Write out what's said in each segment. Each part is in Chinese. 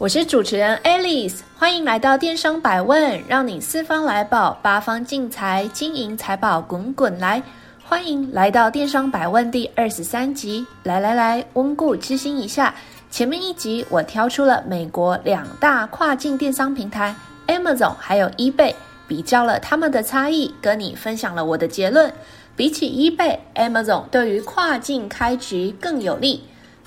我是主持人 Alice，欢迎来到电商百问，让你四方来宝，八方进财，金银财宝滚滚来。欢迎来到电商百问第二十三集，来来来，温故知新一下。前面一集我挑出了美国两大跨境电商平台 Amazon 还有 eBay，比较了他们的差异，跟你分享了我的结论。比起 eBay，Amazon 对于跨境开局更有利。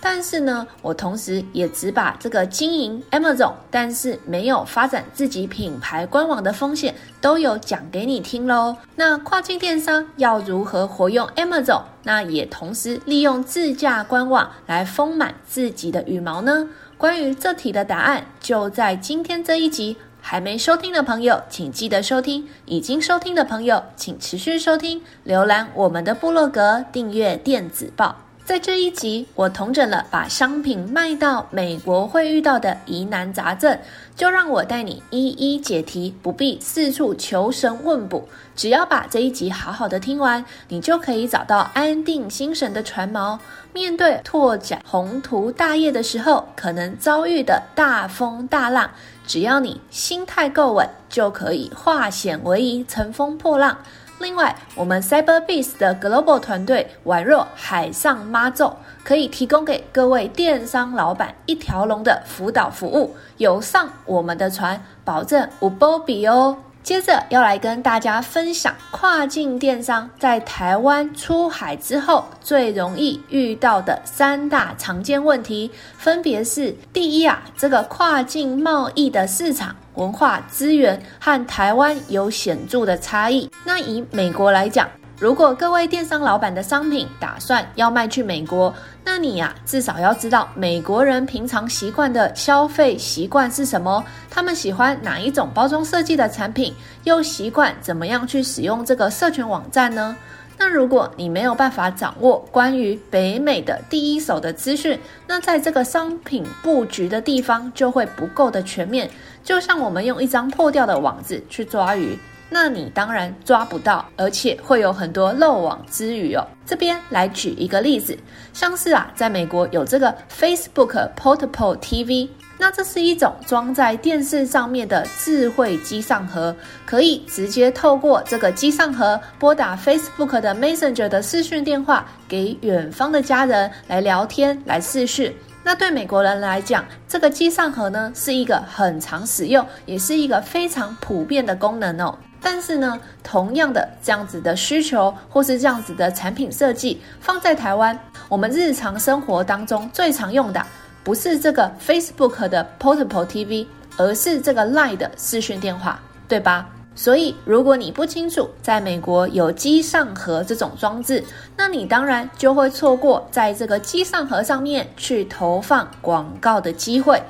但是呢，我同时也只把这个经营 Amazon，但是没有发展自己品牌官网的风险都有讲给你听喽。那跨境电商要如何活用 Amazon？那也同时利用自驾官网来丰满自己的羽毛呢？关于这题的答案，就在今天这一集。还没收听的朋友，请记得收听；已经收听的朋友，请持续收听。浏览我们的部落格，订阅电子报。在这一集，我统整了把商品卖到美国会遇到的疑难杂症，就让我带你一一解题，不必四处求神问卜。只要把这一集好好的听完，你就可以找到安定心神的船锚，面对拓展宏图大业的时候可能遭遇的大风大浪，只要你心态够稳，就可以化险为夷，乘风破浪。另外，我们 Cyberbiz 的 Global 团队宛若海上妈祖，可以提供给各位电商老板一条龙的辅导服务。有上我们的船，保证无波比哦。接着要来跟大家分享跨境电商在台湾出海之后最容易遇到的三大常见问题，分别是：第一啊，这个跨境贸易的市场文化资源和台湾有显著的差异。那以美国来讲，如果各位电商老板的商品打算要卖去美国，那你呀，至少要知道美国人平常习惯的消费习惯是什么，他们喜欢哪一种包装设计的产品，又习惯怎么样去使用这个社群网站呢？那如果你没有办法掌握关于北美的第一手的资讯，那在这个商品布局的地方就会不够的全面，就像我们用一张破掉的网子去抓鱼。那你当然抓不到，而且会有很多漏网之鱼哦。这边来举一个例子，像是啊，在美国有这个 Facebook Portable TV，那这是一种装在电视上面的智慧机上盒，可以直接透过这个机上盒拨打 Facebook 的 Messenger 的视讯电话给远方的家人来聊天、来视讯。那对美国人来讲，这个机上盒呢是一个很常使用，也是一个非常普遍的功能哦。但是呢，同样的这样子的需求或是这样子的产品设计，放在台湾，我们日常生活当中最常用的不是这个 Facebook 的 Portable TV，而是这个 Line 的视讯电话，对吧？所以如果你不清楚在美国有机上盒这种装置，那你当然就会错过在这个机上盒上面去投放广告的机会。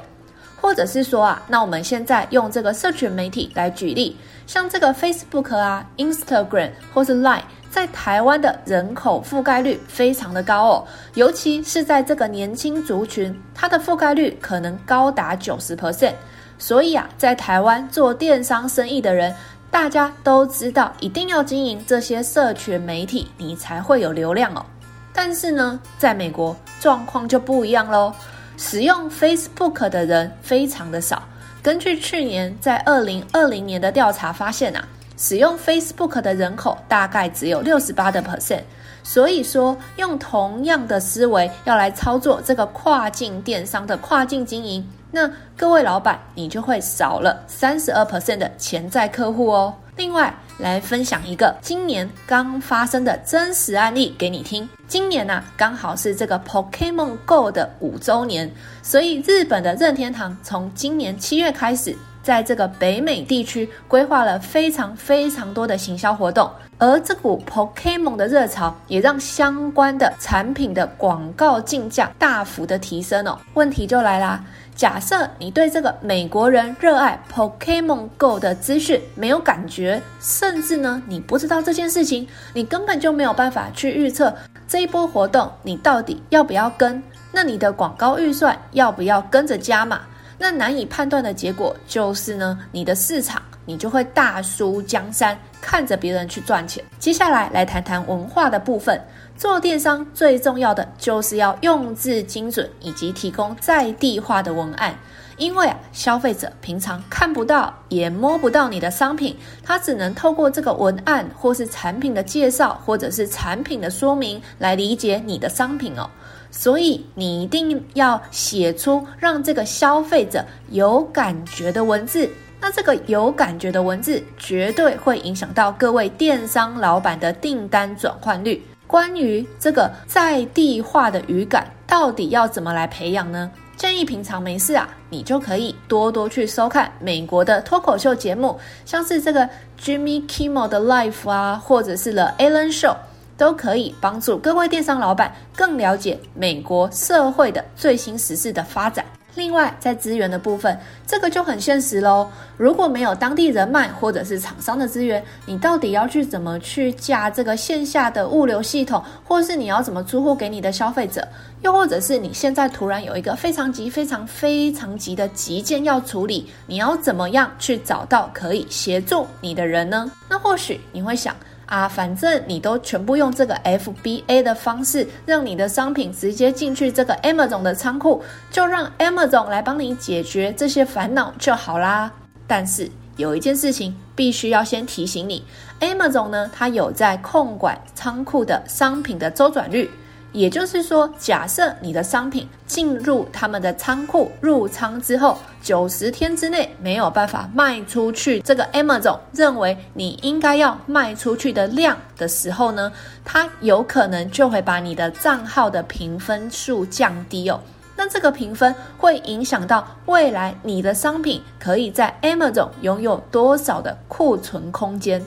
或者是说啊，那我们现在用这个社群媒体来举例，像这个 Facebook 啊、Instagram 或是 Line，在台湾的人口覆盖率非常的高哦，尤其是在这个年轻族群，它的覆盖率可能高达九十 percent。所以啊，在台湾做电商生意的人，大家都知道一定要经营这些社群媒体，你才会有流量哦。但是呢，在美国状况就不一样喽。使用 Facebook 的人非常的少。根据去年在二零二零年的调查发现啊，使用 Facebook 的人口大概只有六十八的 percent。所以说，用同样的思维要来操作这个跨境电商的跨境经营，那各位老板你就会少了三十二 percent 的潜在客户哦。另外，来分享一个今年刚发生的真实案例给你听。今年呢、啊，刚好是这个 Pokemon Go 的五周年，所以日本的任天堂从今年七月开始，在这个北美地区规划了非常非常多的行销活动。而这股 Pokemon 的热潮，也让相关的产品的广告竞价大幅的提升哦。问题就来啦。假设你对这个美国人热爱 Pokemon Go 的资讯没有感觉，甚至呢你不知道这件事情，你根本就没有办法去预测这一波活动你到底要不要跟，那你的广告预算要不要跟着加码？那难以判断的结果就是呢，你的市场你就会大输江山，看着别人去赚钱。接下来来谈谈文化的部分。做电商最重要的就是要用字精准，以及提供在地化的文案。因为啊，消费者平常看不到也摸不到你的商品，他只能透过这个文案，或是产品的介绍，或者是产品的说明来理解你的商品哦。所以你一定要写出让这个消费者有感觉的文字。那这个有感觉的文字，绝对会影响到各位电商老板的订单转换率。关于这个在地化的语感，到底要怎么来培养呢？建议平常没事啊，你就可以多多去收看美国的脱口秀节目，像是这个 Jimmy Kimmel 的 Life 啊，或者是 The Ellen Show，都可以帮助各位电商老板更了解美国社会的最新时事的发展。另外，在资源的部分，这个就很现实喽。如果没有当地人脉或者是厂商的资源，你到底要去怎么去架这个线下的物流系统，或是你要怎么出货给你的消费者？又或者是你现在突然有一个非常急、非常非常急的急件要处理，你要怎么样去找到可以协助你的人呢？那或许你会想。啊，反正你都全部用这个 FBA 的方式，让你的商品直接进去这个 Amazon 的仓库，就让 Amazon 来帮你解决这些烦恼就好啦。但是有一件事情必须要先提醒你，Amazon 呢，它有在控管仓库的商品的周转率。也就是说，假设你的商品进入他们的仓库入仓之后，九十天之内没有办法卖出去，这个 Amazon 认为你应该要卖出去的量的时候呢，它有可能就会把你的账号的评分数降低哦。那这个评分会影响到未来你的商品可以在 Amazon 拥有多少的库存空间。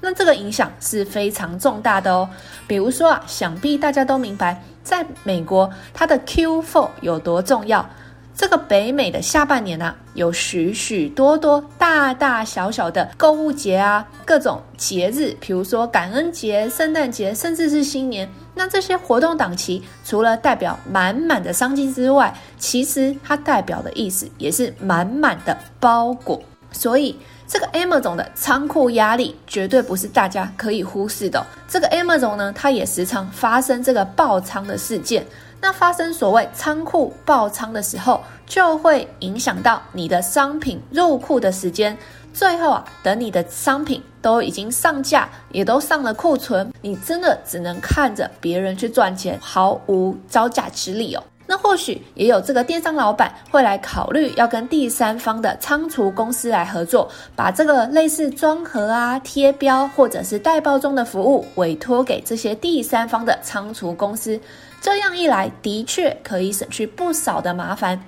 那这个影响是非常重大的哦。比如说啊，想必大家都明白，在美国它的 Q4 有多重要。这个北美的下半年啊，有许许多多大大小小的购物节啊，各种节日，比如说感恩节、圣诞节，甚至是新年。那这些活动档期，除了代表满满的商机之外，其实它代表的意思也是满满的包裹。所以。这个 Amazon 的仓库压力绝对不是大家可以忽视的哦。这个 Amazon 呢，它也时常发生这个爆仓的事件。那发生所谓仓库爆仓的时候，就会影响到你的商品入库的时间。最后啊，等你的商品都已经上架，也都上了库存，你真的只能看着别人去赚钱，毫无招架之力哦。那或许也有这个电商老板会来考虑要跟第三方的仓储公司来合作，把这个类似装盒啊、贴标或者是代包装的服务委托给这些第三方的仓储公司。这样一来，的确可以省去不少的麻烦。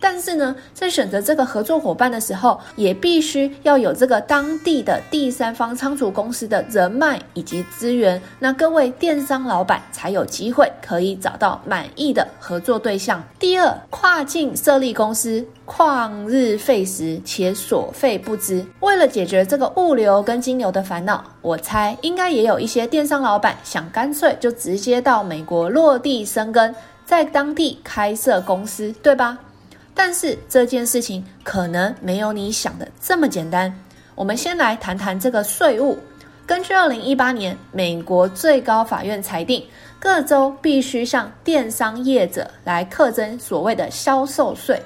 但是呢，在选择这个合作伙伴的时候，也必须要有这个当地的第三方仓储公司的人脉以及资源，那各位电商老板才有机会可以找到满意的合作对象。第二，跨境设立公司，旷日费时且所费不支。为了解决这个物流跟金流的烦恼，我猜应该也有一些电商老板想干脆就直接到美国落地生根，在当地开设公司，对吧？但是这件事情可能没有你想的这么简单。我们先来谈谈这个税务。根据二零一八年美国最高法院裁定，各州必须向电商业者来课征所谓的销售税。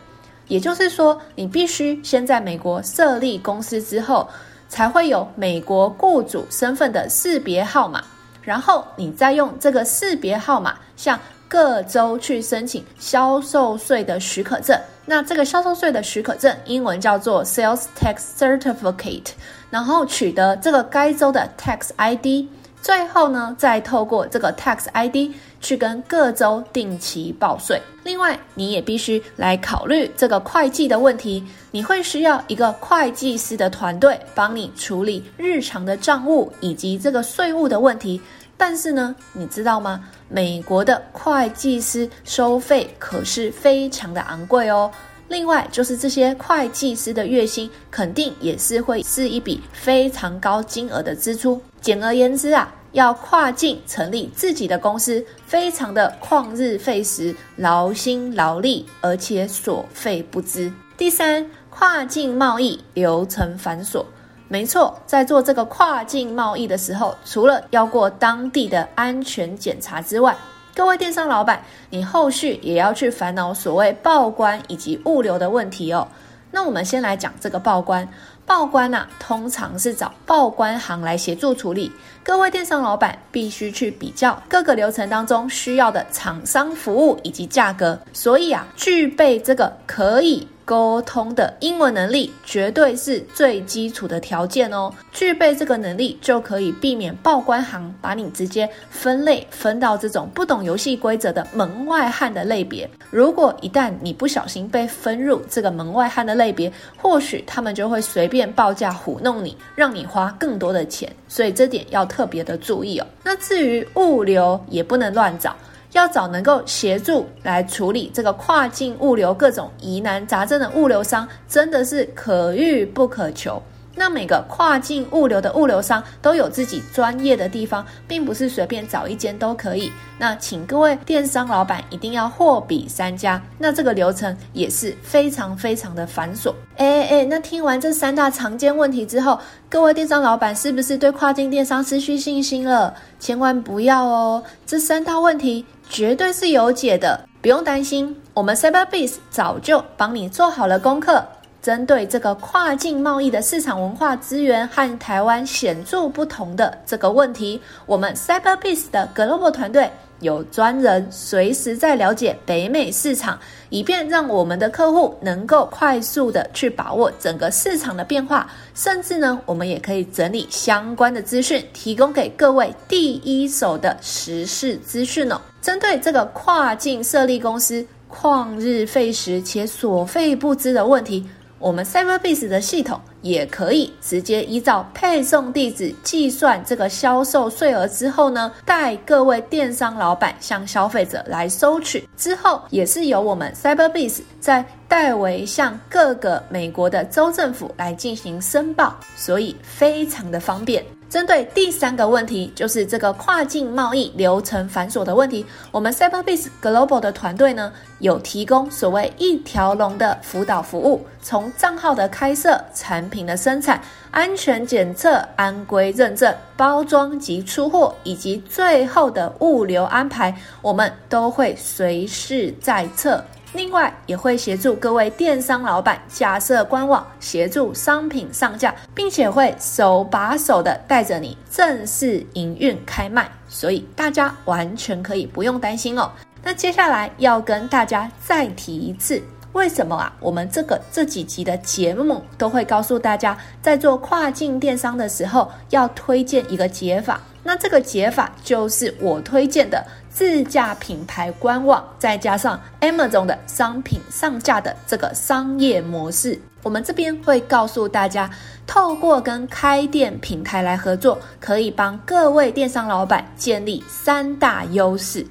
也就是说，你必须先在美国设立公司之后，才会有美国雇主身份的识别号码，然后你再用这个识别号码向各州去申请销售税的许可证。那这个销售税的许可证，英文叫做 Sales Tax Certificate，然后取得这个该州的 Tax ID，最后呢，再透过这个 Tax ID 去跟各州定期报税。另外，你也必须来考虑这个会计的问题，你会需要一个会计师的团队帮你处理日常的账务以及这个税务的问题。但是呢，你知道吗？美国的会计师收费可是非常的昂贵哦。另外就是这些会计师的月薪肯定也是会是一笔非常高金额的支出。简而言之啊，要跨境成立自己的公司，非常的旷日费时、劳心劳力，而且所费不支。第三，跨境贸易流程繁琐。没错，在做这个跨境贸易的时候，除了要过当地的安全检查之外，各位电商老板，你后续也要去烦恼所谓报关以及物流的问题哦。那我们先来讲这个报关。报关呐、啊，通常是找报关行来协助处理。各位电商老板必须去比较各个流程当中需要的厂商服务以及价格。所以啊，具备这个可以。沟通的英文能力绝对是最基础的条件哦。具备这个能力，就可以避免报关行把你直接分类分到这种不懂游戏规则的门外汉的类别。如果一旦你不小心被分入这个门外汉的类别，或许他们就会随便报价唬弄你，让你花更多的钱。所以这点要特别的注意哦。那至于物流，也不能乱找。要找能够协助来处理这个跨境物流各种疑难杂症的物流商，真的是可遇不可求。那每个跨境物流的物流商都有自己专业的地方，并不是随便找一间都可以。那请各位电商老板一定要货比三家，那这个流程也是非常非常的繁琐。哎哎哎，那听完这三大常见问题之后，各位电商老板是不是对跨境电商失去信心了？千万不要哦，这三大问题绝对是有解的，不用担心，我们 Cyberbiz 早就帮你做好了功课。针对这个跨境贸易的市场文化资源和台湾显著不同的这个问题，我们 Cyberbiz 的 Global 团队有专人随时在了解北美市场，以便让我们的客户能够快速的去把握整个市场的变化，甚至呢，我们也可以整理相关的资讯，提供给各位第一手的时事资讯哦。针对这个跨境设立公司旷日费时且所费不貲的问题。我们 Cyberbiz 的系统也可以直接依照配送地址计算这个销售税额之后呢，代各位电商老板向消费者来收取，之后也是由我们 Cyberbiz 再代为向各个美国的州政府来进行申报，所以非常的方便。针对第三个问题，就是这个跨境贸易流程繁琐的问题，我们 Cyberbiz Global 的团队呢，有提供所谓一条龙的辅导服务，从账号的开设、产品的生产、安全检测、安规认证、包装及出货，以及最后的物流安排，我们都会随时在侧。另外，也会协助各位电商老板架设官网，协助商品上架，并且会手把手的带着你正式营运开卖，所以大家完全可以不用担心哦。那接下来要跟大家再提一次，为什么啊？我们这个这几集的节目都会告诉大家，在做跨境电商的时候要推荐一个解法。那这个解法就是我推荐的自家品牌官网，再加上 Amazon 的商品上架的这个商业模式。我们这边会告诉大家，透过跟开店平台来合作，可以帮各位电商老板建立三大优势。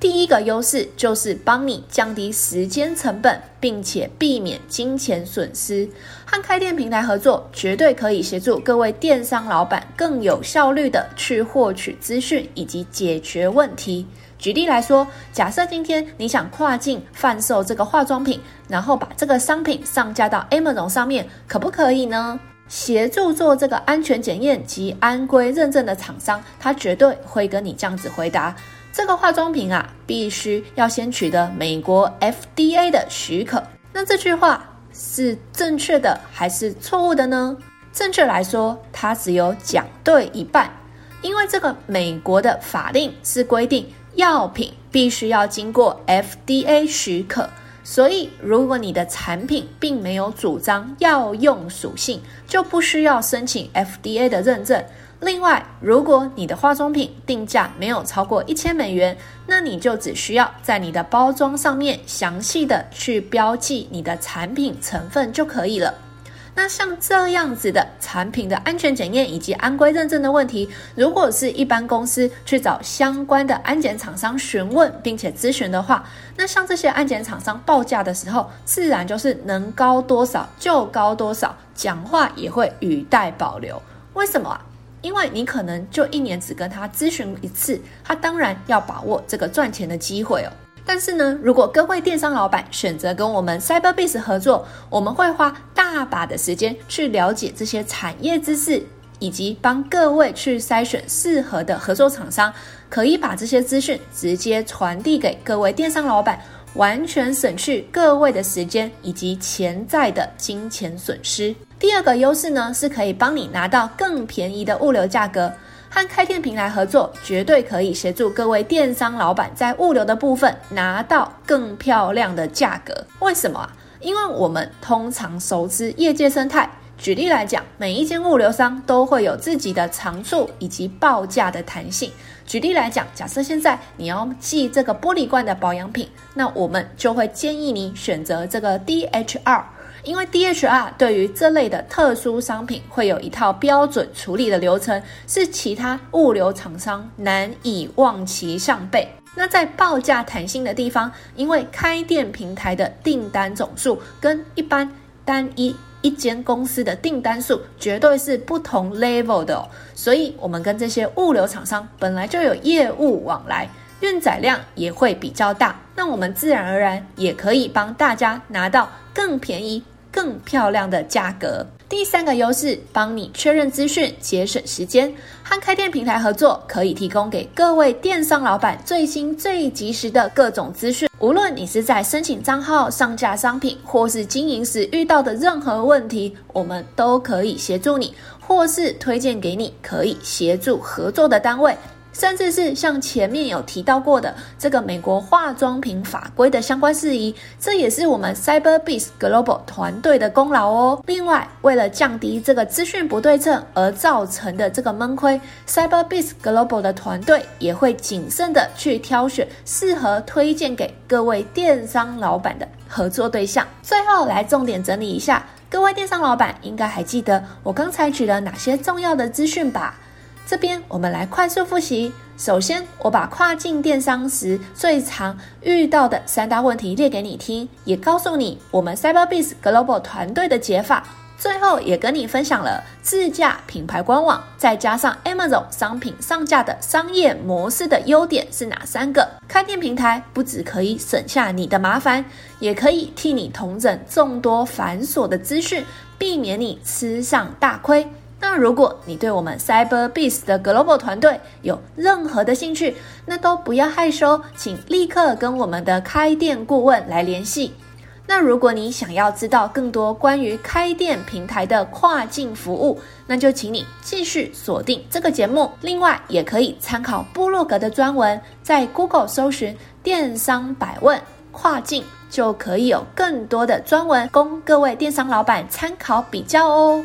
第一个优势就是帮你降低时间成本，并且避免金钱损失。和开店平台合作，绝对可以协助各位电商老板更有效率地去获取资讯以及解决问题。举例来说，假设今天你想跨境贩售这个化妆品，然后把这个商品上架到 Amazon 上面，可不可以呢？协助做这个安全检验及安规认证的厂商，他绝对会跟你这样子回答。这个化妆品啊，必须要先取得美国 FDA 的许可。那这句话是正确的还是错误的呢？正确来说，它只有讲对一半，因为这个美国的法令是规定药品必须要经过 FDA 许可，所以如果你的产品并没有主张药用属性，就不需要申请 FDA 的认证。另外，如果你的化妆品定价没有超过一千美元，那你就只需要在你的包装上面详细的去标记你的产品成分就可以了。那像这样子的产品的安全检验以及安规认证的问题，如果是一般公司去找相关的安检厂商询问并且咨询的话，那像这些安检厂商报价的时候，自然就是能高多少就高多少，讲话也会语带保留。为什么啊？因为你可能就一年只跟他咨询一次，他当然要把握这个赚钱的机会哦。但是呢，如果各位电商老板选择跟我们 Cyberbiz 合作，我们会花大把的时间去了解这些产业知识，以及帮各位去筛选适合的合作厂商，可以把这些资讯直接传递给各位电商老板，完全省去各位的时间以及潜在的金钱损失。第二个优势呢，是可以帮你拿到更便宜的物流价格。和开店平台合作，绝对可以协助各位电商老板在物流的部分拿到更漂亮的价格。为什么啊？因为我们通常熟知业界生态。举例来讲，每一间物流商都会有自己的长处以及报价的弹性。举例来讲，假设现在你要寄这个玻璃罐的保养品，那我们就会建议你选择这个 DHR。因为 DHR 对于这类的特殊商品会有一套标准处理的流程，是其他物流厂商难以望其项背。那在报价弹性的地方，因为开店平台的订单总数跟一般单一一间公司的订单数绝对是不同 level 的哦，所以我们跟这些物流厂商本来就有业务往来，运载量也会比较大，那我们自然而然也可以帮大家拿到更便宜。更漂亮的价格。第三个优势，帮你确认资讯，节省时间。和开店平台合作，可以提供给各位电商老板最新最及时的各种资讯。无论你是在申请账号、上架商品，或是经营时遇到的任何问题，我们都可以协助你，或是推荐给你可以协助合作的单位。甚至是像前面有提到过的这个美国化妆品法规的相关事宜，这也是我们 Cyberbiz Global 团队的功劳哦。另外，为了降低这个资讯不对称而造成的这个闷亏，Cyberbiz Global 的团队也会谨慎的去挑选适合推荐给各位电商老板的合作对象。最后来重点整理一下，各位电商老板应该还记得我刚才举了哪些重要的资讯吧？这边我们来快速复习。首先，我把跨境电商时最常遇到的三大问题列给你听，也告诉你我们 Cyberbis Global 团队的解法。最后，也跟你分享了自驾品牌官网再加上 Amazon 商品上架的商业模式的优点是哪三个。开店平台不只可以省下你的麻烦，也可以替你统整众多繁琐的资讯，避免你吃上大亏。那如果你对我们 Cyberbiz 的 Global 团队有任何的兴趣，那都不要害羞，请立刻跟我们的开店顾问来联系。那如果你想要知道更多关于开店平台的跨境服务，那就请你继续锁定这个节目。另外，也可以参考部落格的专文，在 Google 搜寻“电商百问跨境”，就可以有更多的专文供各位电商老板参考比较哦。